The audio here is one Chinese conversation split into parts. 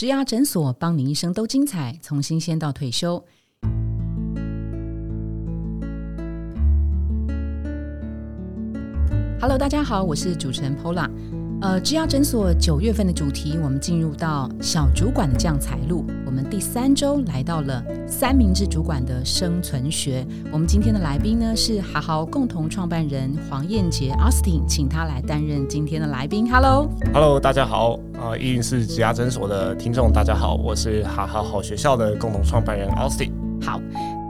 植牙诊所，帮你一生都精彩，从新鲜到退休。Hello，大家好，我是主持人 Pola。呃，植牙诊所九月份的主题，我们进入到小主管的降财路。我们第三周来到了三明治主管的生存学。我们今天的来宾呢是好好共同创办人黄燕杰 Austin，请他来担任今天的来宾。Hello，Hello，大家好。啊，一定是植牙诊所的听众，大家好，我是好好好学校的共同创办人 Austin。好。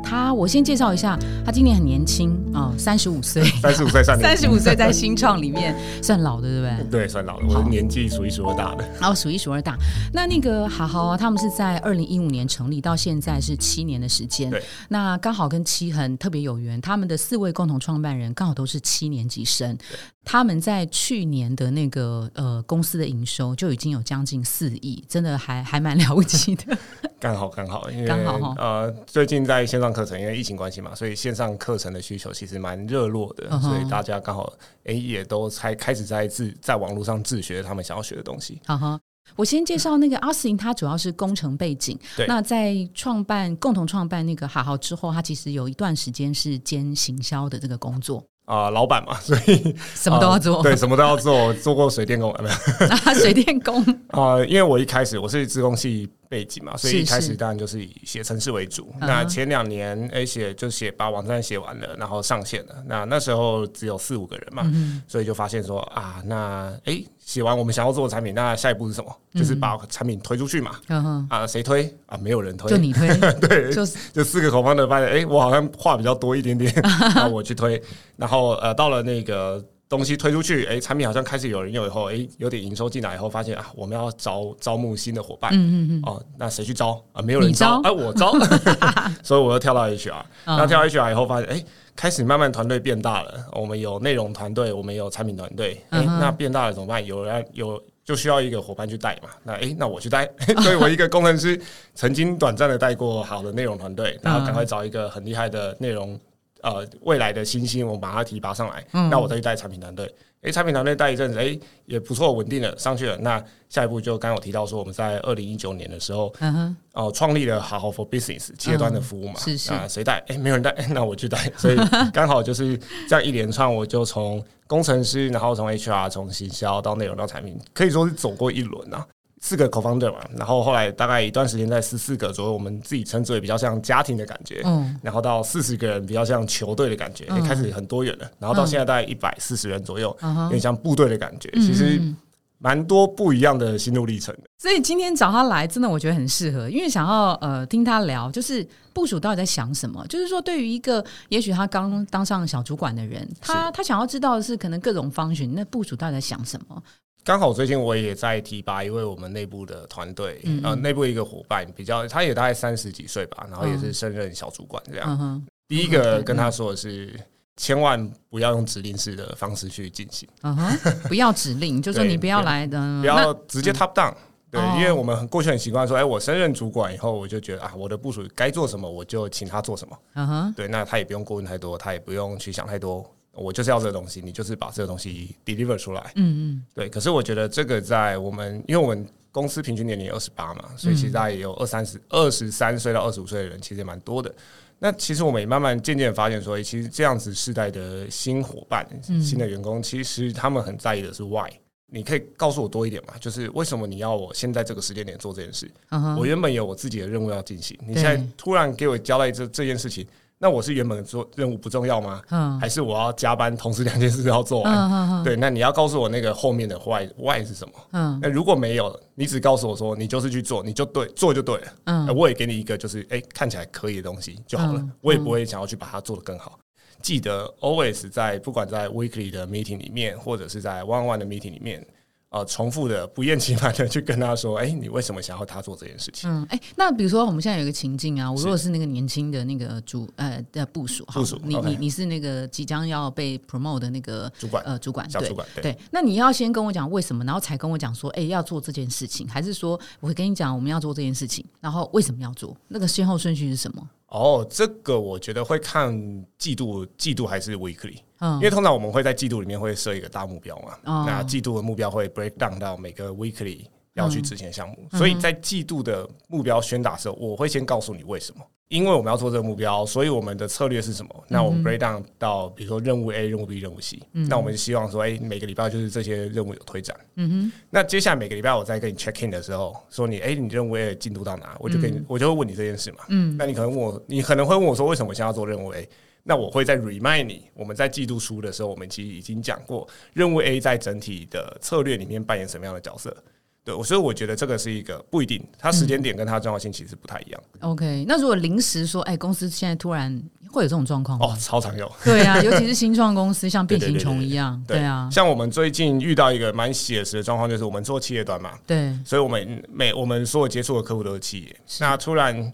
他，我先介绍一下，他今年很年轻啊，三十五岁，三十五岁算三十五岁在新创里面算老的，对不对？对，算老的，我的年纪数一数二大的，然后数一数二大。那那个好好啊，他们是在二零一五年成立，到现在是七年的时间。对，那刚好跟七恒特别有缘，他们的四位共同创办人刚好都是七年级生。他们在去年的那个呃公司的营收就已经有将近四亿，真的还 还蛮了不起的。刚好刚好，因为刚好呃最近在线上课程，因为疫情关系嘛，所以线上课程的需求其实蛮热络的，所以大家刚好哎也都才开始在自在网络上自学他们想要学的东西。哈哈，我先介绍那个阿斯林，他主要是工程背景。对，那在创办共同创办那个好好之后，他其实有一段时间是兼行销的这个工作。啊，老板嘛，所以什么都要做，对，什么都要做，做过水电工没有？水电工 啊，因为我一开始我是自工系背景嘛，所以一开始当然就是以写程式为主。那前两年哎写就写把网站写完了，然后上线了。那那时候只有四五个人嘛，所以就发现说啊，那哎。写完我们想要做的产品，那下一步是什么？就是把产品推出去嘛。啊，谁推啊？没有人推，就你推。对，就就四个口方的发现，哎，我好像话比较多一点点，然后我去推。然后呃，到了那个东西推出去，哎，产品好像开始有人用以后，哎，有点营收进来以后，发现啊，我们要招招募新的伙伴。嗯嗯嗯。哦，那谁去招啊？没有人招，哎，我招。所以我又跳到 HR，那跳到 HR 以后发现，哎。开始慢慢团队变大了，我们有内容团队，我们有产品团队。哎，那变大了怎么办？有人有就需要一个伙伴去带嘛。那哎，那我去带。所以我一个工程师曾经短暂的带过好的内容团队，然后赶快找一个很厉害的内容呃未来的新星，我把它提拔上来。那我再去带产品团队。哎，产品团队带一阵子，哎，也不错，稳定了上去了。那下一步就刚刚我提到说，我们在二零一九年的时候，嗯哼，哦，创立了好好 for business 企业端的服务嘛，是是啊，谁带？哎，没有人带，那我去带。所以刚好就是这样一连串，我就从工程师，然后从 HR，从行销到内容到产品，可以说是走过一轮啊。四个 co-founder 嘛，然后后来大概一段时间在十四个左右，我们自己称之为比较像家庭的感觉，嗯，然后到四十个人比较像球队的感觉，也开始很多元了，然后到现在大概一百四十人左右，有点像部队的感觉，其实蛮多不一样的心路历程的。所以今天找他来，真的我觉得很适合，因为想要呃听他聊，就是部署到底在想什么，就是说对于一个也许他刚当上小主管的人，他他想要知道的是可能各种方寻，那部署到底在想什么。刚好最近我也在提拔一位我们内部的团队，呃，内部一个伙伴，比较他也大概三十几岁吧，然后也是升任小主管这样。第一个跟他说的是，千万不要用指令式的方式去进行，不要指令，就说你不要来的，不要直接 top down。对，因为我们过去很习惯说，哎，我升任主管以后，我就觉得啊，我的部署该做什么，我就请他做什么。嗯哼，对，那他也不用过问太多，他也不用去想太多。我就是要这个东西，你就是把这个东西 deliver 出来。嗯嗯，对。可是我觉得这个在我们，因为我们公司平均年龄二十八嘛，所以其实大概也有二三十、二十三岁到二十五岁的人，其实也蛮多的。那其实我们也慢慢渐渐发现，说其实这样子世代的新伙伴、新的员工，其实他们很在意的是 why。你可以告诉我多一点嘛？就是为什么你要我现在这个时间点做这件事？我原本有我自己的任务要进行，你现在突然给我交代这这件事情。那我是原本做任务不重要吗？嗯，还是我要加班，同时两件事要做完？对，那你要告诉我那个后面的 why why 是什么？嗯，那如果没有，你只告诉我说你就是去做，你就对，做就对了。嗯，我也给你一个就是哎看起来可以的东西就好了，我也不会想要去把它做得更好。记得 always 在不管在 weekly 的 meeting 里面，或者是在 one one 的 meeting 里面。呃，重复的不厌其烦的去跟他说，哎，你为什么想要他做这件事情？嗯，哎，那比如说我们现在有一个情境啊，我如果是那个年轻的那个主呃的部署，部署，你你你是那个即将要被 promote 的那个主管呃主管，小主管对，那你要先跟我讲为什么，然后才跟我讲说，哎，要做这件事情，还是说我会跟你讲我们要做这件事情，然后为什么要做？那个先后顺序是什么？哦，这个我觉得会看季度，季度还是 weekly，嗯，因为通常我们会在季度里面会设一个大目标嘛，那季度的目标会 break down 到每个 weekly 要去执行项目。所以在季度的目标宣打的时候，我会先告诉你为什么。因为我们要做这个目标，所以我们的策略是什么？那我们 break down 到比如说任务 A、任务 B、任务 C。那我们希望说，哎，每个礼拜就是这些任务有推展。嗯哼。那接下来每个礼拜我再跟你 check in 的时候，说你，哎，你任务 A 进度到哪？我就跟你，我就会问你这件事嘛。嗯。那你可能问我，你可能会问我说，为什么现在要做任务 A？那我会在 remind 你，我们在季度书的时候，我们其实已经讲过，任务 A 在整体的策略里面扮演什么样的角色。对，所以我觉得这个是一个不一定，它时间点跟它重要性其实不太一样。OK，那如果临时说，哎，公司现在突然会有这种状况哦，超常有。对啊，尤其是新创公司，像变形虫一样。对啊，像我们最近遇到一个蛮写实的状况，就是我们做企业端嘛，对，所以我们每我们所有接触的客户都是企业，那突然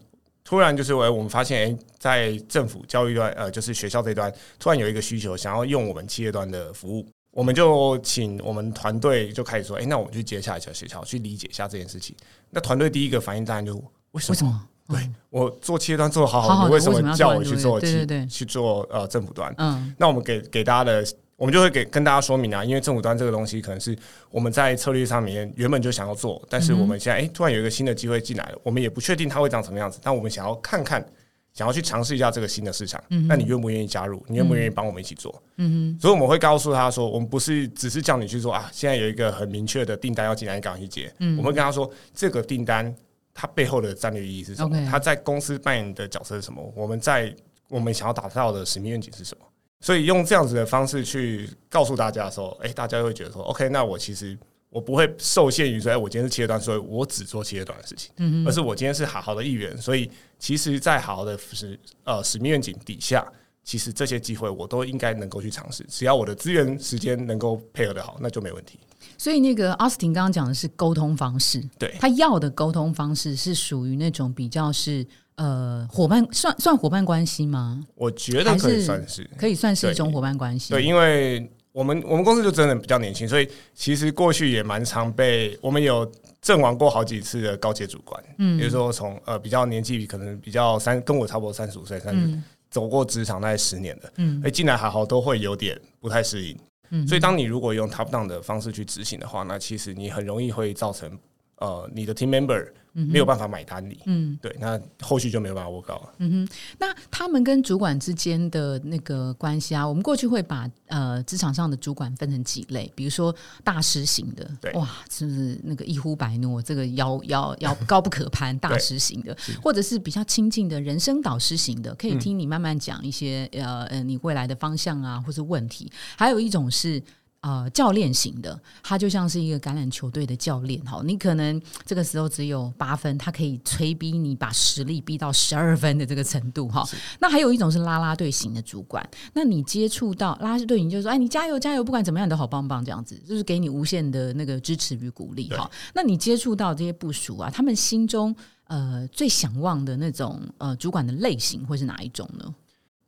突然就是我我们发现，哎，在政府教育端，呃，就是学校这端，突然有一个需求，想要用我们企业端的服务。我们就请我们团队就开始说，哎，那我们去接下一下学校去理解一下这件事情。那团队第一个反应当然就为什么？对我做企业端做的好好，你为什么叫我去做企去做呃政府端？嗯，那我们给给大家的，我们就会给跟大家说明啊，因为政府端这个东西可能是我们在策略上面原本就想要做，但是我们现在哎突然有一个新的机会进来了，我们也不确定它会长什么样子，但我们想要看看。想要去尝试一下这个新的市场，那你愿不愿意加入？你愿不愿意帮我们一起做？嗯哼，所以我们会告诉他说，我们不是只是叫你去做啊，现在有一个很明确的订单要进来，你赶快去接。嗯，我们跟他说，这个订单它背后的战略意义是什么？它在公司扮演的角色是什么？我们在我们想要打造的使命愿景是什么？所以用这样子的方式去告诉大家的时候，哎，大家会觉得说，OK，那我其实。我不会受限于说，哎，我今天是企业端，所以我只做企业端的事情。嗯而是我今天是好好的一员，所以其实，在好好的使呃使命愿景底下，其实这些机会我都应该能够去尝试。只要我的资源时间能够配合的好，那就没问题。所以，那个奥斯汀刚刚讲的是沟通方式，对他要的沟通方式是属于那种比较是呃伙伴，算算伙伴关系吗？我觉得可以算是，可以算是一种伙伴关系。对，因为。我们我们公司就真的比较年轻，所以其实过去也蛮常被我们有阵亡过好几次的高阶主管，嗯，比如说从呃比较年纪可能比较三跟我差不多三十五岁，三十走过职场大概十年的，嗯，哎进来还好都会有点不太适应，嗯，所以当你如果用 top down 的方式去执行的话，那其实你很容易会造成呃你的 team member。没有办法买单你，嗯，对，那后续就没有办法 work 了。嗯哼，那他们跟主管之间的那个关系啊，我们过去会把呃职场上的主管分成几类，比如说大师型的，对，哇，是不是那个一呼百诺，这个要要要高不可攀，大师型的，或者是比较亲近的人生导师型的，可以听你慢慢讲一些呃呃你未来的方向啊，或是问题。还有一种是。呃，教练型的，他就像是一个橄榄球队的教练哈。你可能这个时候只有八分，他可以催逼你把实力逼到十二分的这个程度哈。那还有一种是拉拉队型的主管，那你接触到拉拉队，你就说，哎，你加油加油，不管怎么样你都好棒棒，这样子就是给你无限的那个支持与鼓励哈。那你接触到这些部署啊，他们心中呃最想望的那种呃主管的类型会是哪一种呢？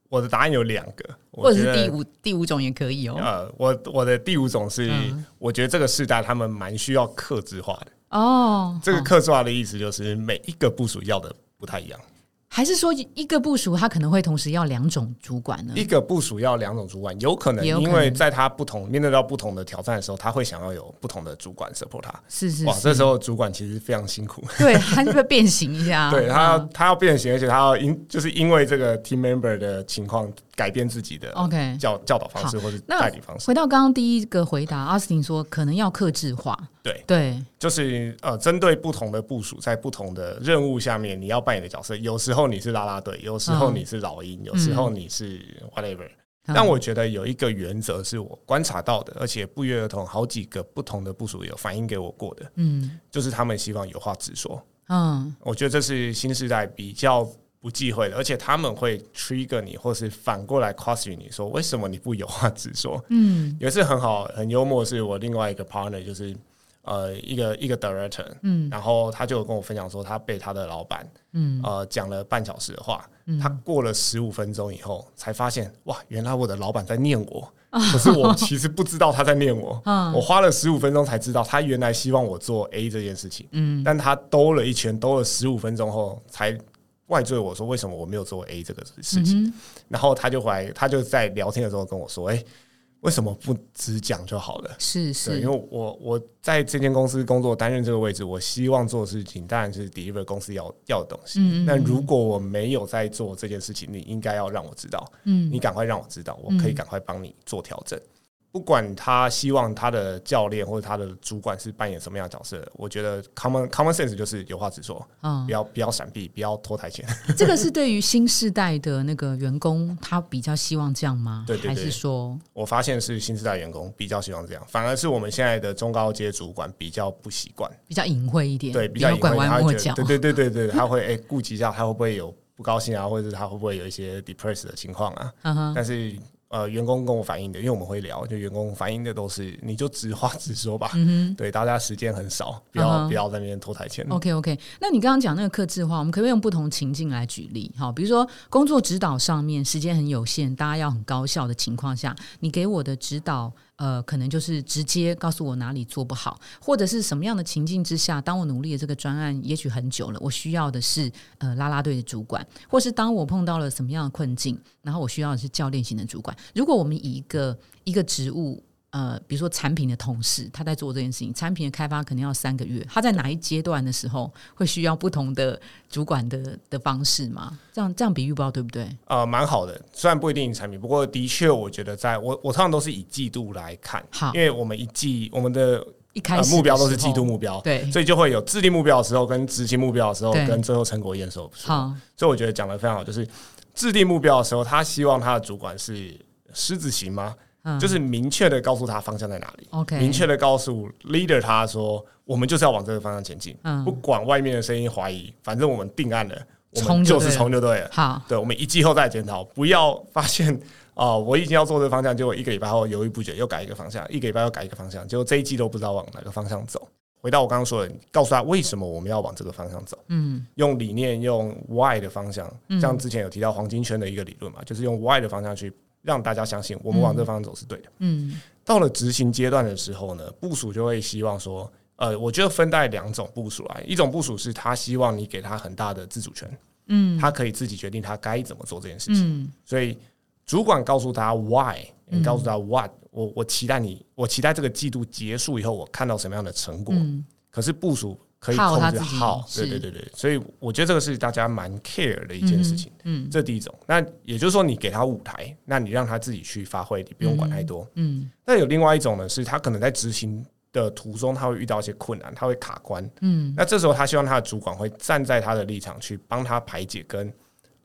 我的答案有两个，或者是第五第五种也可以哦。呃，我我的第五种是，我觉得这个时代他们蛮需要克制化的哦。这个克制化的意思就是每一个部署要的不太一样。还是说一个部署，他可能会同时要两种主管呢？一个部署要两种主管，有可能，因为在他不同面对到不同的挑战的时候，他会想要有不同的主管 support 他。是是，哇，这时候主管其实非常辛苦。对，他就会变形一下。对他要他要变形，而且他要因就是因为这个 team member 的情况。改变自己的 OK 教教导方式或者代理方式。回到刚刚第一个回答，阿斯汀说可能要克制化。对对，就是呃，针对不同的部署，在不同的任务下面，你要扮演的角色，有时候你是拉拉队，有时候你是老鹰，有时候你是 whatever。但我觉得有一个原则是我观察到的，而且不约而同，好几个不同的部署有反映给我过的。嗯，就是他们希望有话直说。嗯，我觉得这是新时代比较。不忌讳的，而且他们会 trigger 你，或是反过来 question 你说为什么你不有话直说？嗯，也是很好，很幽默。是我另外一个 partner，就是呃一个一个 director，嗯，然后他就跟我分享说，他被他的老板，嗯，呃讲了半小时的话，他过了十五分钟以后才发现，哇，原来我的老板在念我，可是我其实不知道他在念我，我花了十五分钟才知道他原来希望我做 A 这件事情，嗯，但他兜了一圈，兜了十五分钟后才。怪罪我说为什么我没有做 A 这个事情，然后他就回来，他就在聊天的时候跟我说：“哎，为什么不只讲就好了？是是，因为我我在这间公司工作，担任这个位置，我希望做的事情当然是 deliver 公司要要的东西。嗯那如果我没有在做这件事情，你应该要让我知道。嗯。你赶快让我知道，我可以赶快帮你做调整。不管他希望他的教练或者他的主管是扮演什么样的角色，我觉得 common common sense 就是有话直说，嗯，不要不要闪避，不要拖台前。这个是对于新时代的那个员工，他比较希望这样吗？对对对。还是说，我发现是新时代员工比较希望这样，反而是我们现在的中高阶主管比较不习惯，比较隐晦一点，对，比较拐弯抹角。对对对对对，他会哎顾及一下他会不会有不高兴啊，或者是他会不会有一些 depressed 的情况啊？嗯但是。呃，员工跟我反映的，因为我们会聊，就员工反映的都是，你就直话直说吧。嗯对，大家时间很少，不要不要在那边拖台前。OK OK，那你刚刚讲那个克制化，我们可不可以用不同情境来举例？好，比如说工作指导上面时间很有限，大家要很高效的情况下，你给我的指导。呃，可能就是直接告诉我哪里做不好，或者是什么样的情境之下，当我努力的这个专案也许很久了，我需要的是呃拉拉队的主管，或是当我碰到了什么样的困境，然后我需要的是教练型的主管。如果我们以一个一个职务。呃，比如说产品的同事，他在做这件事情，产品的开发可能要三个月。他在哪一阶段的时候会需要不同的主管的的方式吗？这样这样比喻不知道对不对？呃，蛮好的，虽然不一定产品，不过的确，我觉得在我我通常都是以季度来看，好，因为我们一季我们的一开始目标都是季度目标，对，所以就会有制定目标的时候，跟执行目标的时候，跟最后成果验收。好，所以我觉得讲的非常好，就是制定目标的时候，他希望他的主管是狮子型吗？就是明确的告诉他方向在哪里，OK，明确的告诉 leader 他说，我们就是要往这个方向前进，嗯。不管外面的声音怀疑，反正我们定案了，我们就是冲就对了。好，对，我们一季后再检讨，不要发现哦，我已经要做这个方向，结果一个礼拜后犹豫不决，又改一个方向，一个礼拜又改一个方向，结果这一季都不知道往哪个方向走。回到我刚刚说的，告诉他为什么我们要往这个方向走，嗯，用理念，用 why 的方向，像之前有提到黄金圈的一个理论嘛，就是用 why 的方向去。让大家相信我们往这方向走是对的。嗯，到了执行阶段的时候呢，部署就会希望说，呃，我觉得分带两种部署来，一种部署是他希望你给他很大的自主权，嗯，他可以自己决定他该怎么做这件事情。所以主管告诉他 why，你告诉他 what，我我期待你，我期待这个季度结束以后我看到什么样的成果。可是部署。可以控制好，对对对对，所以我觉得这个是大家蛮 care 的一件事情。嗯，这第一种。那也就是说，你给他舞台，那你让他自己去发挥，你不用管太多。嗯。那有另外一种呢，是他可能在执行的途中，他会遇到一些困难，他会卡关。嗯。那这时候，他希望他的主管会站在他的立场去帮他排解跟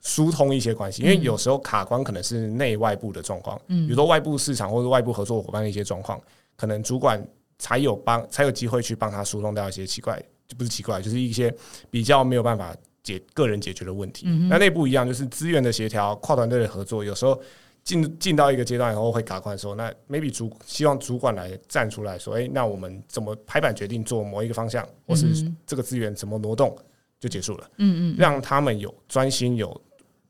疏通一些关系，因为有时候卡关可能是内外部的状况。嗯。比如说外部市场或者外部合作伙伴的一些状况，可能主管才有帮才有机会去帮他疏通掉一些奇怪。就不是奇怪，就是一些比较没有办法解个人解决的问题。那内部一样，就是资源的协调、跨团队的合作，有时候进进到一个阶段以后会卡关的时候，那 maybe 主希望主管来站出来说：“哎，那我们怎么拍板决定做某一个方向，或是这个资源怎么挪动，就结束了。”嗯嗯，让他们有专心、有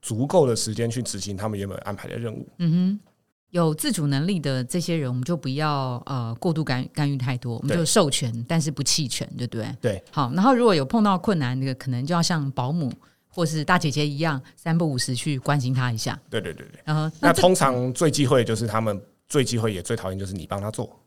足够的时间去执行他们原本安排的任务。嗯哼。有自主能力的这些人，我们就不要呃过度干干预太多，我们就授权，但是不弃权，对不对？对。好，然后如果有碰到困难，那个可能就要像保姆或是大姐姐一样，三不五时去关心他一下。对对对对。然后那通常最忌讳就是他们最忌讳也最讨厌就是你帮他做，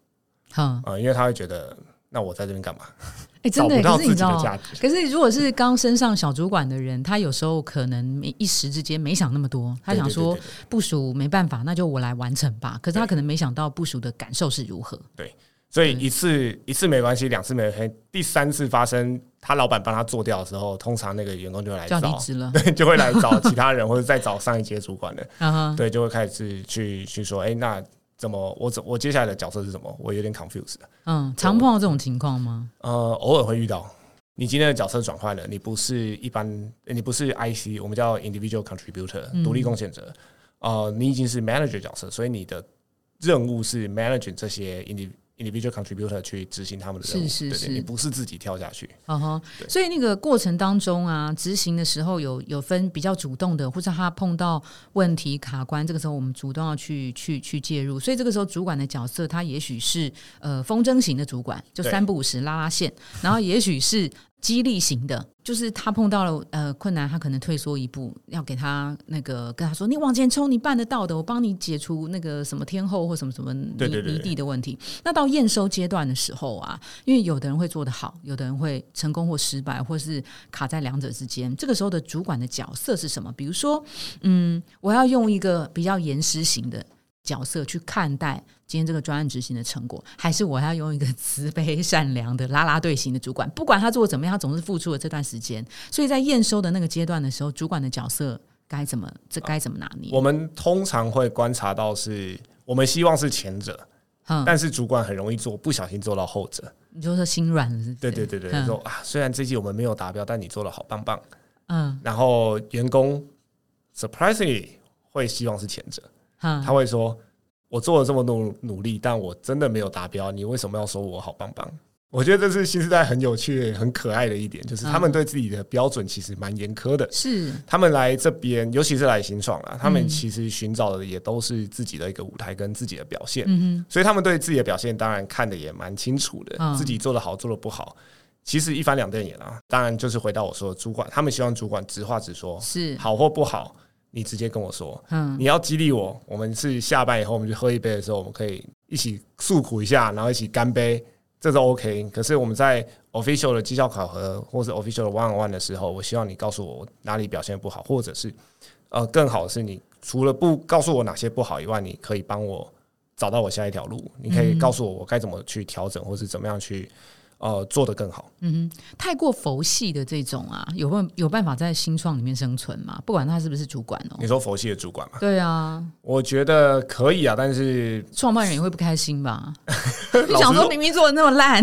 嗯啊，因为他会觉得。那我在这边干嘛？哎，真的，可是你知道，可是如果是刚升上小主管的人，他有时候可能一时之间没想那么多，他想说部署没办法，那就我来完成吧。可是他可能没想到部署的感受是如何。对，所以一次一次没关系，两次没关系，第三次发生，他老板帮他做掉的时候，通常那个员工就会来找离职了，对，就会来找其他人或者再找上一阶主管的，对，就会开始去去说，哎，那。怎么？我怎我接下来的角色是什么？我有点 confused。嗯，常碰到这种情况吗？呃，偶尔会遇到。你今天的角色转换了，你不是一般，你不是 IC，我们叫 individual contributor，独立贡献者。呃，你已经是 manager 角色，所以你的任务是 managing 这些 individual。Individual contributor 去执行他们的任务，是是是，你不是自己跳下去。哦吼，所以那个过程当中啊，执行的时候有有分比较主动的，或者他碰到问题卡关，这个时候我们主动要去去去介入。所以这个时候主管的角色，他也许是呃风筝型的主管，就三不五时拉拉线；然后也许是激励型的，就是他碰到了呃困难，他可能退缩一步，要给他那个跟他说：“你往前冲，你办得到的，我帮你解除那个什么天后或什么什么泥泥地的问题。”那到验收阶段的时候啊，因为有的人会做得好，有的人会成功或失败，或是卡在两者之间。这个时候的主管的角色是什么？比如说，嗯，我要用一个比较严师型的。角色去看待今天这个专案执行的成果，还是我要用一个慈悲善良的拉拉队型的主管？不管他做的怎么样，他总是付出了这段时间。所以在验收的那个阶段的时候，主管的角色该怎么这该怎么拿捏？我们通常会观察到，是我们希望是前者，嗯，但是主管很容易做不小心做到后者。你就说心软了，对对对对，说啊，虽然这季我们没有达标，但你做的好棒棒，嗯，然后员工 surprisingly 会希望是前者。嗯他会说：“我做了这么多努力，但我真的没有达标，你为什么要说我好棒棒？”我觉得这是新时代很有趣、很可爱的一点，就是他们对自己的标准其实蛮严苛的。是他们来这边，尤其是来新创啊，他们其实寻找的也都是自己的一个舞台跟自己的表现。嗯所以他们对自己的表现当然看的也蛮清楚的，自己做的好做的不好，其实一翻两瞪眼啊。当然就是回到我说的主管，他们希望主管直话直说，是好或不好。你直接跟我说，嗯，你要激励我，我们是下班以后我们去喝一杯的时候，我们可以一起诉苦一下，然后一起干杯，这是 OK。可是我们在 official 的绩效考核或是 official 的 one on one 的时候，我希望你告诉我哪里表现不好，或者是呃，更好的是你除了不告诉我哪些不好以外，你可以帮我找到我下一条路，你可以告诉我我该怎么去调整，或是怎么样去。呃，做得更好。嗯哼，太过佛系的这种啊，有办有办法在新创里面生存吗？不管他是不是主管哦。你说佛系的主管吗？对啊，我觉得可以啊，但是创办人也会不开心吧？你想说明明做的那么烂，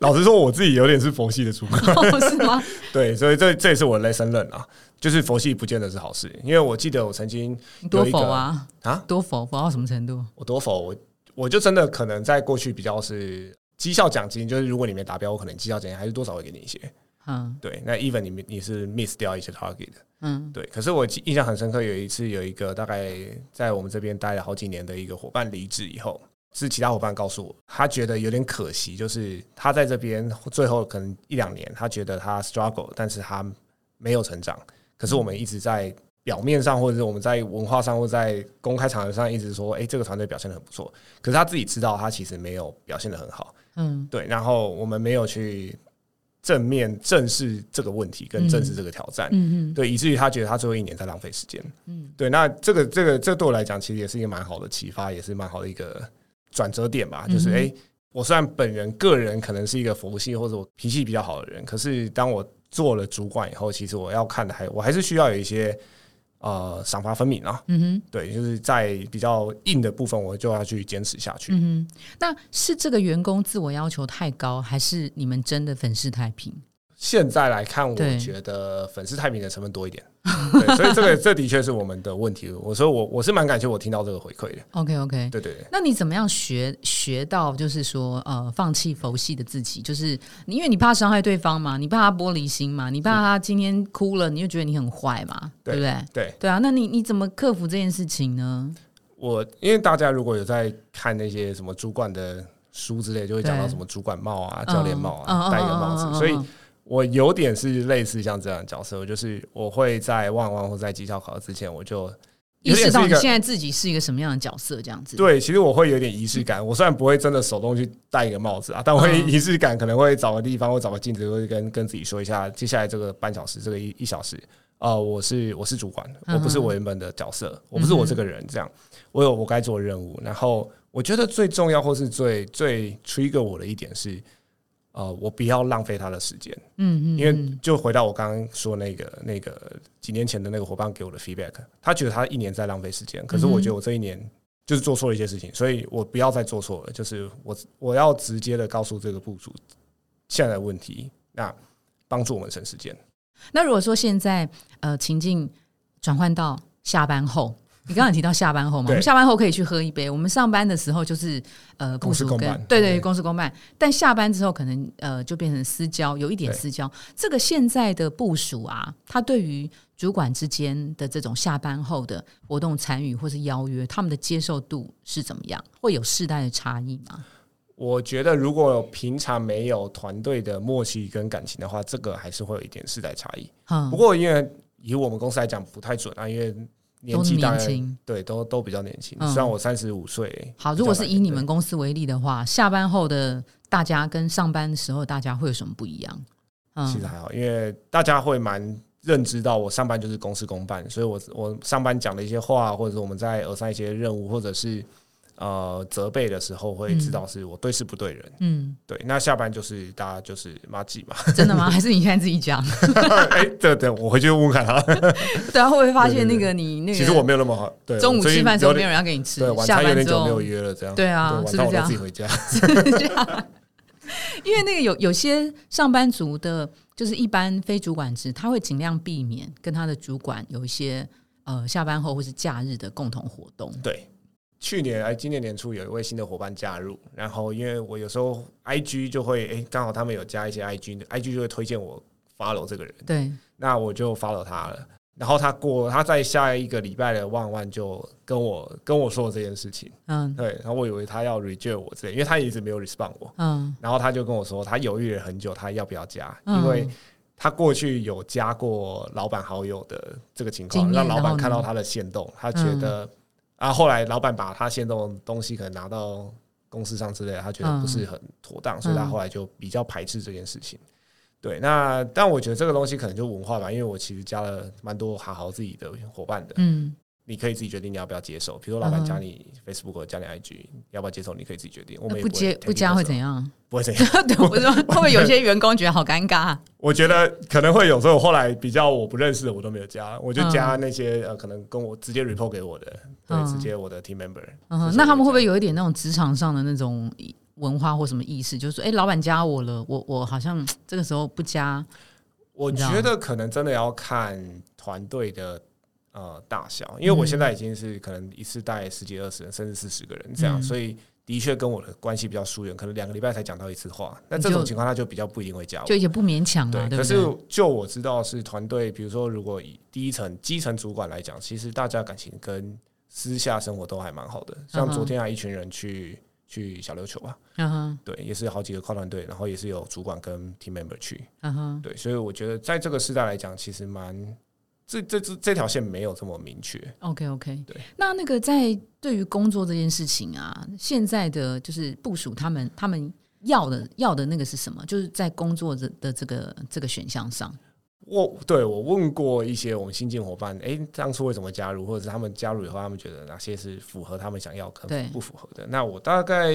老实说，我自己有点是佛系的主管，是吗？对，所以这这也是我的 lesson learn 啊，就是佛系不见得是好事，因为我记得我曾经多佛啊啊，多佛佛到什么程度？我多佛，我我就真的可能在过去比较是。绩效奖金就是，如果你没达标，我可能绩效奖金还是多少会给你一些。嗯，对。那 even 你你是 miss 掉一些 target 的，嗯，对。可是我印象很深刻，有一次有一个大概在我们这边待了好几年的一个伙伴离职以后，是其他伙伴告诉我，他觉得有点可惜，就是他在这边最后可能一两年，他觉得他 struggle，但是他没有成长。可是我们一直在。表面上，或者是我们在文化上，或在公开场合上，一直说，哎，这个团队表现的很不错。可是他自己知道，他其实没有表现的很好。嗯，对。然后我们没有去正面正视这个问题，跟正视这个挑战。嗯嗯。对，以至于他觉得他最后一年在浪费时间。嗯，对。那这个这个这对我来讲，其实也是一个蛮好的启发，也是蛮好的一个转折点吧。就是，哎，我虽然本人个人可能是一个佛系或者我脾气比较好的人，可是当我做了主管以后，其实我要看的还我还是需要有一些。呃，赏罚分明啊，嗯哼，对，就是在比较硬的部分，我就要去坚持下去。嗯哼，那是这个员工自我要求太高，还是你们真的粉饰太平？现在来看，我觉得粉饰太平的成分多一点。对，所以这个这的确是我们的问题。我说我我是蛮感谢我听到这个回馈的。OK OK，对对对。那你怎么样学学到就是说呃放弃佛系的自己？就是你因为你怕伤害对方嘛，你怕他玻璃心嘛，你怕他今天哭了，你就觉得你很坏嘛，对不对？对对啊，那你你怎么克服这件事情呢？我因为大家如果有在看那些什么主管的书之类，就会讲到什么主管帽啊、教练帽啊，戴一个帽子，所以。我有点是类似像这样的角色，就是我会在万万或在绩效考核之前，我就意识到你现在自己是一个什么样的角色，这样子。对，其实我会有点仪式感。我虽然不会真的手动去戴一个帽子啊，但我会仪式感，可能会找个地方，或找个镜子，会跟跟自己说一下，接下来这个半小时，这个一一小时，啊，我是我是主管，我不是我原本的角色，我不是我这个人，这样，我有我该做的任务。然后我觉得最重要或是最最 trigger 我的一点是。呃，我不要浪费他的时间，嗯嗯，因为就回到我刚刚说那个那个几年前的那个伙伴给我的 feedback，他觉得他一年在浪费时间，可是我觉得我这一年就是做错了一些事情，所以我不要再做错了，就是我我要直接的告诉这个部主现在的问题，那帮助我们省时间。那如果说现在呃情境转换到下班后。你刚刚提到下班后嘛，我们下班后可以去喝一杯。我们上班的时候就是呃公司公办，对对，公司公办。但下班之后可能呃就变成私交，有一点私交。这个现在的部署啊，他对于主管之间的这种下班后的活动参与或是邀约，他们的接受度是怎么样？会有世代的差异吗？我觉得如果平常没有团队的默契跟感情的话，这个还是会有一点世代差异。嗯不过因为以我们公司来讲不太准啊，因为年纪大，对，都都比较年轻。虽然我三十五岁。好，如果是以你们公司为例的话，下班后的大家跟上班时候大家会有什么不一样？其实还好，因为大家会蛮认知到我上班就是公事公办，所以我我上班讲的一些话，或者是我们在额上一些任务，或者是。呃，责备的时候会知道是我对事不对人。嗯，对。那下班就是大家就是骂鸡嘛。真的吗？还是你现在自己讲？哎，对对，我回去问问看他。对啊，会不会发现那个你那个？其实我没有那么好。对，中午吃饭时候没有人要给你吃。对，晚餐有点久没有约了，这样。对啊，是不是这样？自己回家。因为那个有有些上班族的，就是一般非主管职，他会尽量避免跟他的主管有一些呃下班后或是假日的共同活动。对。去年哎，今年年初有一位新的伙伴加入，然后因为我有时候 I G 就会哎，刚好他们有加一些 I G，I G 就会推荐我 follow 这个人，对，那我就 follow 他了。然后他过他在下一个礼拜的万万就跟我跟我说这件事情，嗯，对，然后我以为他要 reject 我之类，因为他一直没有 respond 我，嗯，然后他就跟我说他犹豫了很久，他要不要加，因为他过去有加过老板好友的这个情况，让老板看到他的行动，他觉得。然后后来老板把他现在东西可能拿到公司上之类，他觉得不是很妥当，所以他后来就比较排斥这件事情。对，那但我觉得这个东西可能就文化吧，因为我其实加了蛮多好好自己的伙伴的。嗯。你可以自己决定你要不要接受，比如说老板加你 Facebook 加你 IG，要不要接受？你可以自己决定。我们不接不加会怎样？不会怎样。对，我说会不会有些员工觉得好尴尬？我觉得可能会有，所以我后来比较我不认识的我都没有加，我就加那些呃可能跟我直接 report 给我的，对，直接我的 team member。嗯，那他们会不会有一点那种职场上的那种文化或什么意识？就是说，哎，老板加我了，我我好像这个时候不加。我觉得可能真的要看团队的。呃，大小，因为我现在已经是可能一次带十几、二十人，甚至四十个人这样，所以的确跟我的关系比较疏远，可能两个礼拜才讲到一次话。那这种情况，他就比较不一定会加我，就也不勉强对。可是就我知道是团队，比如说如果以第一层基层主管来讲，其实大家感情跟私下生活都还蛮好的。像昨天啊，一群人去去小琉球吧，嗯哼，对，也是好几个跨团队，然后也是有主管跟 team member 去，嗯哼，对，所以我觉得在这个时代来讲，其实蛮。这这这这条线没有这么明确。OK OK，对。那那个在对于工作这件事情啊，现在的就是部署他们他们要的要的那个是什么？就是在工作的的这个这个选项上。我对我问过一些我们新进伙伴，哎，当初为什么加入，或者是他们加入以后，他们觉得哪些是符合他们想要，可能不符合的？那我大概。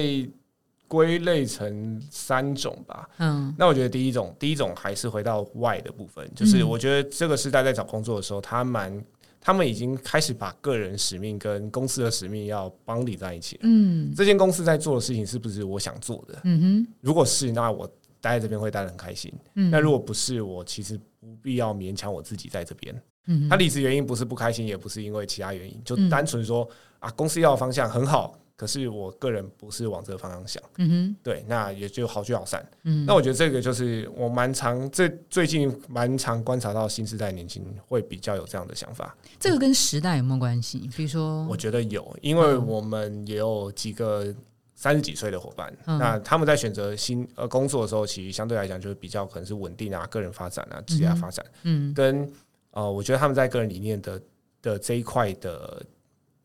归类成三种吧。嗯，那我觉得第一种，第一种还是回到外的部分，就是我觉得这个时代在找工作的时候，他蛮，他们已经开始把个人使命跟公司的使命要帮理在一起了。嗯，这间公司在做的事情是不是我想做的？嗯哼，如果是，那我待在这边会待得很开心。嗯，那如果不是，我其实不必要勉强我自己在这边。嗯，他离职原因不是不开心，也不是因为其他原因，就单纯说啊，公司要的方向很好。可是我个人不是往这个方向想，嗯哼，对，那也就好聚好散，嗯，那我觉得这个就是我蛮常这最近蛮常观察到新时代年轻会比较有这样的想法，这个跟时代有没有关系？比如说，我觉得有，因为我们也有几个三十几岁的伙伴，那他们在选择新呃工作的时候，其实相对来讲就是比较可能是稳定啊，个人发展啊，职业发展，嗯，跟呃，我觉得他们在个人理念的的这一块的。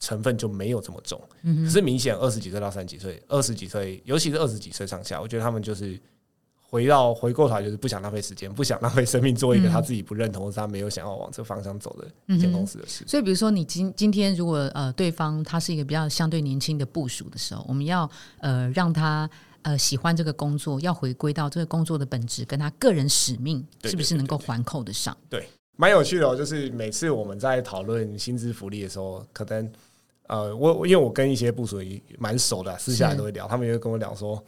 成分就没有这么重，可是明显二十几岁到三十几岁，二十几岁，尤其是二十几岁上下，我觉得他们就是回到回过头来，就是不想浪费时间，不想浪费生命，做一个他自己不认同或者他没有想要往这个方向走的一间公司的事。所以，比如说你今今天如果呃对方他是一个比较相对年轻的部署的时候，我们要呃让他呃喜欢这个工作，要回归到这个工作的本质，跟他个人使命是不是能够环扣得上？对，蛮有趣的哦。就是每次我们在讨论薪资福利的时候，可能。呃，我因为我跟一些部属于蛮熟的，私下都会聊，他们也会跟我聊说，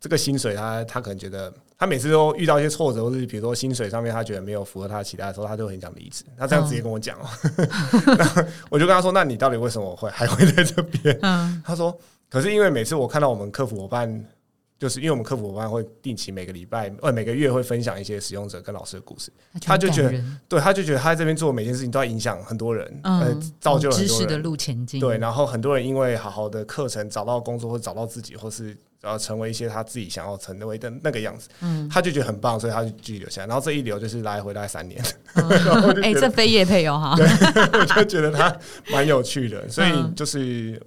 这个薪水他他可能觉得，他每次都遇到一些挫折，或是比如说薪水上面他觉得没有符合他的期待的时候，他就很想离职。他这样直接跟我讲哦，我就跟他说，那你到底为什么会还会在这边？他说，可是因为每次我看到我们客服伙伴。就是因为我们客服伙伴会定期每个礼拜呃每个月会分享一些使用者跟老师的故事，他就觉得对，他就觉得他在这边做每件事情都要影响很多人，呃，造就很多知识的路前进。对，然后很多人因为好好的课程找到工作或找到自己，或是然后成为一些他自己想要成为的那个样子，嗯，他就觉得很棒，所以他就继续留下来。然后这一留就是来回大概三年，哎，这非叶配哦哈，我就觉得他蛮有趣的，所以就是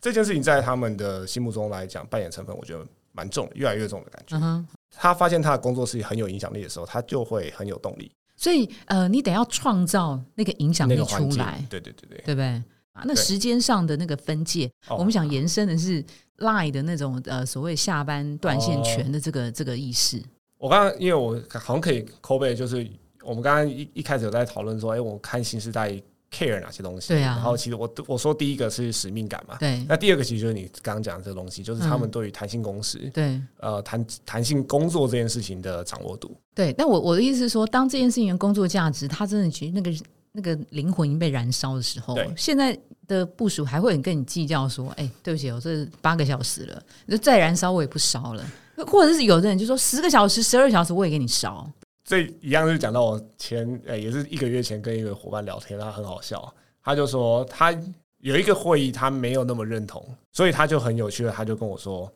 这件事情在他们的心目中来讲，扮演成分我觉得蛮重，越来越重的感觉。嗯他发现他的工作是很有影响力的时候，他就会很有动力。所以呃，你得要创造那个影响力出来，对对对对，对不对啊？那时间上的那个分界，我们想延伸的是。lie 的那种呃所谓下班断线权的这个这个意识，我刚刚因为我好像可以抠背，就是我们刚刚一一开始有在讨论说，哎，我看新时代 care 哪些东西？对啊。然后其实我我说第一个是使命感嘛，对。那第二个其实就是你刚刚讲的这个东西，就是他们对于弹性公时，对，呃，弹弹性工作这件事情的掌握度。对。但我我的意思是说，当这件事情的工作价值，它真的其实那个那个灵魂已经被燃烧的时候，现在。的部署还会很跟你计较说，哎，对不起，我这八个小时了，就再燃烧我也不烧了，或者是有的人就说十个小时、十二小时我也给你烧。这一样是讲到我前，呃，也是一个月前跟一个伙伴聊天，他很好笑，他就说他有一个会议他没有那么认同，所以他就很有趣的，他就跟我说，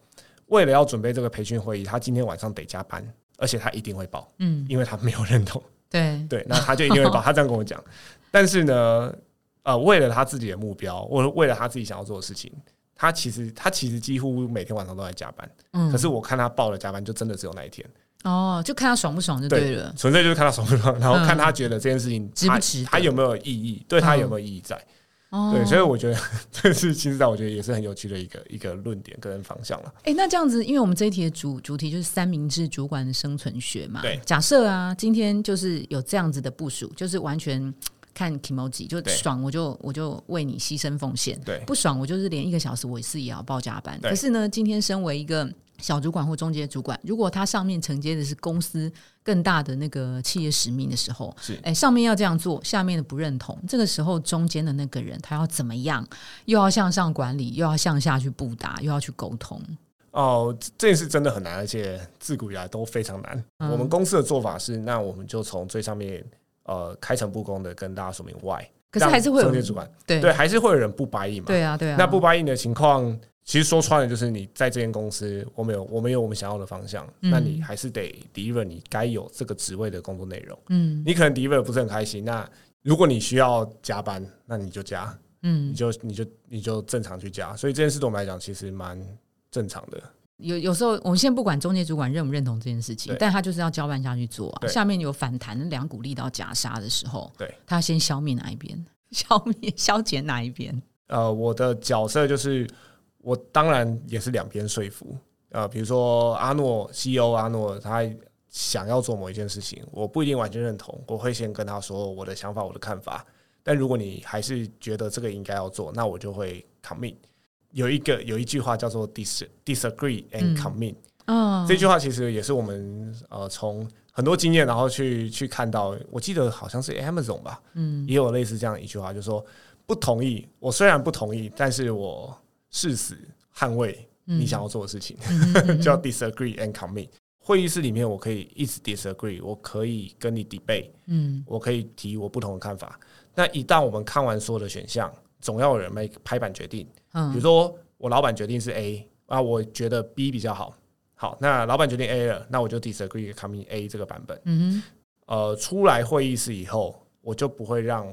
为了要准备这个培训会议，他今天晚上得加班，而且他一定会报，嗯，因为他没有认同，对对，那他就一定会报，他这样跟我讲，但是呢。呃，为了他自己的目标，或为了他自己想要做的事情，他其实他其实几乎每天晚上都在加班。嗯，可是我看他报了加班，就真的只有那一天。哦，就看他爽不爽就对了。纯粹就是看他爽不爽，然后看他觉得这件事情值不值，他有没有意义，对他有没有意义在。哦，对，所以我觉得 这是其实在我觉得也是很有趣的一个一个论点跟方向了。哎，那这样子，因为我们这一题的主主题就是三明治主管的生存学嘛。对，假设啊，今天就是有这样子的部署，就是完全。看 emoji 就爽，我就我就为你牺牲奉献；对，不爽我就是连一个小时我是也要报加班。可是呢，今天身为一个小主管或中介主管，如果他上面承接的是公司更大的那个企业使命的时候，是哎，上面要这样做，下面的不认同，这个时候中间的那个人他要怎么样？又要向上管理，又要向下去布达，又要去沟通。哦，这件事真的很难，而且自古以来都非常难。我们公司的做法是，那我们就从最上面。呃，开诚布公的跟大家说明 why，可是还是会有中介主管对对，还是会有人不答应嘛？对啊，对啊。那不答应的情况，其实说穿了就是你在这间公司，我们有我们有我们想要的方向，那你还是得 deliver 你该有这个职位的工作内容。嗯，你可能 deliver 不是很开心，那如果你需要加班，那你就加，嗯，你就你就你就正常去加。所以这件事对我们来讲，其实蛮正常的。有有时候，我们先不管中介主管认不认同这件事情，但他就是要交办下去做啊。下面有反弹两股力道夹杀的时候，对，他先消灭哪一边？消灭消减哪一边？呃，我的角色就是，我当然也是两边说服。呃，比如说阿诺 CEO 阿诺，他想要做某一件事情，我不一定完全认同，我会先跟他说我的想法、我的看法。但如果你还是觉得这个应该要做，那我就会 commit。有一个有一句话叫做 dis disagree and commit，嗯，这句话其实也是我们呃从很多经验然后去去看到，我记得好像是 Amazon 吧，嗯，也有类似这样一句话，就是说不同意，我虽然不同意，但是我誓死捍卫你想要做的事情，叫 disagree and commit。会议室里面我可以一直 disagree，我可以跟你 debate，嗯，我可以提我不同的看法。那一旦我们看完所有的选项。总要有人来拍板决定，嗯，比如说我老板决定是 A 啊，我觉得 B 比较好，好，那老板决定 A 了，那我就 disagree coming A 这个版本，呃，出来会议室以后，我就不会让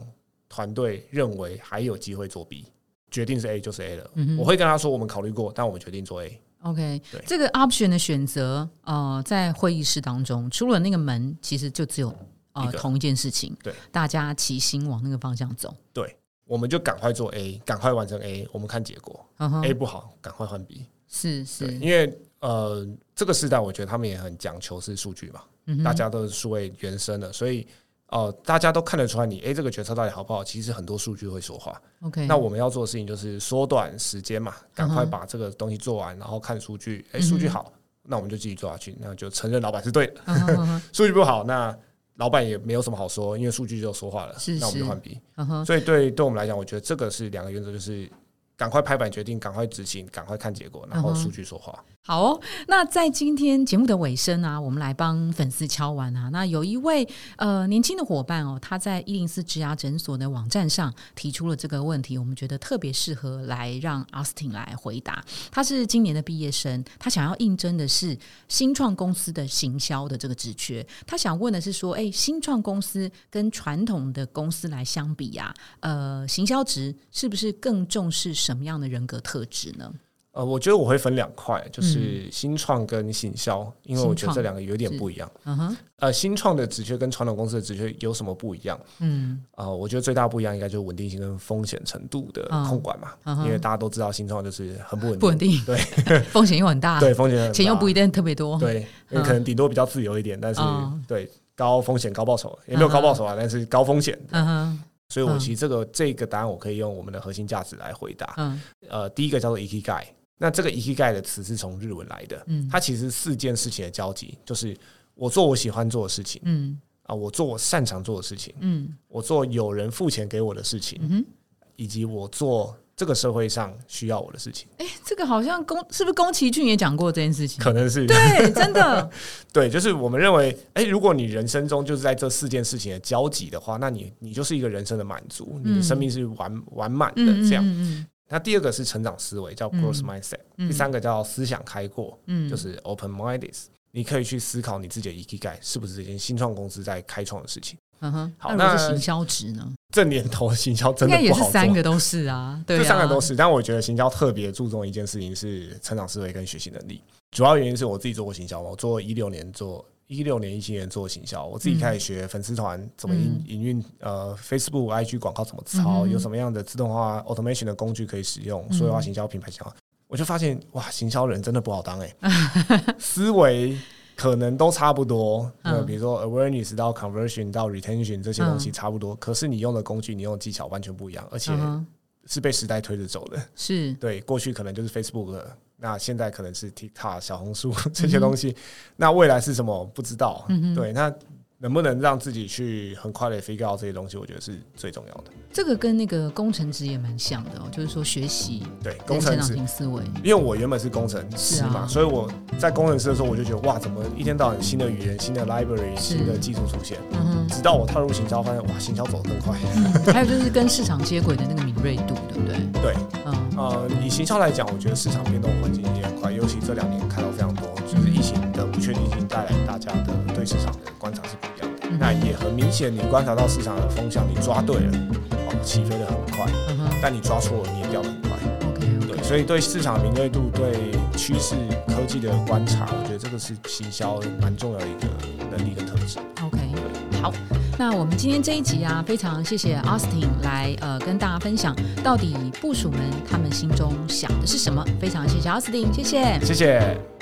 团队认为还有机会做 B，决定是 A 就是 A 了，我会跟他说我们考虑过，但我们决定做 A。OK，这个 option 的选择，呃，在会议室当中，除了那个门，其实就只有呃同一件事情，对，大家齐心往那个方向走，对。我们就赶快做 A，赶快完成 A，我们看结果。A 不好，赶快换 B。是是，因为呃，这个时代我觉得他们也很讲求是数据嘛，大家都是数位原生的，所以呃，大家都看得出来你 A 这个决策到底好不好。其实很多数据会说话。OK，那我们要做的事情就是缩短时间嘛，赶快把这个东西做完，然后看数据。哎，数据好，那我们就继续做下去，那就承认老板是对的。数据不好，那。老板也没有什么好说，因为数据就说话了。那我们就换 B。所以对对我们来讲，我觉得这个是两个原则，就是赶快拍板决定，赶快执行，赶快看结果，然后数据说话。好哦，那在今天节目的尾声啊，我们来帮粉丝敲完啊。那有一位呃年轻的伙伴哦，他在一零四植牙诊所的网站上提出了这个问题，我们觉得特别适合来让 Austin 来回答。他是今年的毕业生，他想要应征的是新创公司的行销的这个职缺。他想问的是说，哎，新创公司跟传统的公司来相比啊，呃，行销职是不是更重视什么样的人格特质呢？呃，我觉得我会分两块，就是新创跟行销，因为我觉得这两个有点不一样。嗯哼，呃，新创的职缺跟传统公司的职缺有什么不一样？嗯，啊，我觉得最大不一样应该就是稳定性跟风险程度的控管嘛。因为大家都知道新创就是很不稳定，不稳定，对，风险又很大，对，风险钱又不一定特别多，对，可能顶多比较自由一点，但是对高风险高报酬也没有高报酬啊，但是高风险。嗯哼。所以，我其实这个这个答案，我可以用我们的核心价值来回答。嗯，呃，第一个叫做 ikigai，那这个 ikigai 的词是从日文来的。嗯，它其实四件事情的交集，就是我做我喜欢做的事情。嗯，啊，我做我擅长做的事情。嗯，我做有人付钱给我的事情。嗯，以及我做。这个社会上需要我的事情，哎，这个好像宫是不是宫崎骏也讲过这件事情？可能是对，真的 对，就是我们认为，哎，如果你人生中就是在这四件事情的交集的话，那你你就是一个人生的满足，你的生命是完完满的这样。那第二个是成长思维，叫 growth mindset；第三个叫思想开阔，嗯，就是 open minded。你可以去思考你自己的 EQ 盖是不是这间新创公司在开创的事情。嗯哼，好，那行销值呢？这年头行销真的不好做，三个都是啊，这三个都是。但我觉得行销特别注重一件事情是成长思维跟学习能力。主要原因是我自己做过行销嘛，我做一六年做一六年一七年做行销，我自己开始学粉丝团怎么营营运，呃，Facebook、IG 广告怎么操，有什么样的自动化 automation 的工具可以使用，所以化行销、品牌行销，我就发现哇，行销人真的不好当哎，思维。可能都差不多，呃，比如说 awareness 到 conversion 到 retention 这些东西差不多，可是你用的工具、你用的技巧完全不一样，而且是被时代推着走的。是。对，过去可能就是 Facebook，那现在可能是 TikTok、小红书 这些东西，那未来是什么不知道。对，那。能不能让自己去很快的 figure out 这些东西，我觉得是最重要的。这个跟那个工程师也蛮像的哦，就是说学习对工程师思维。因为我原本是工程师嘛，所以我在工程师的时候，我就觉得哇，怎么一天到晚新的语言、新的 library、新的技术出现？嗯直到我踏入行销，发现哇，行销走得更快。还有就是跟市场接轨的那个敏锐度，对不对？对，嗯呃，以行销来讲，我觉得市场变动环境也很快，尤其这两年看到非常多，就是疫情的不确定性带来大家的对市场的观察是不一样的。那也很明显，你观察到市场的风向，你抓对了，哦，起飞的很快。但你抓错了，你也掉的很快。OK，对，所以对市场敏锐度、对趋势、科技的观察，我觉得这个是行销蛮重要的一个能力的特质。好，那我们今天这一集啊，非常谢谢 Austin 来呃跟大家分享，到底部署们他们心中想的是什么？非常谢谢 Austin，谢谢，谢谢。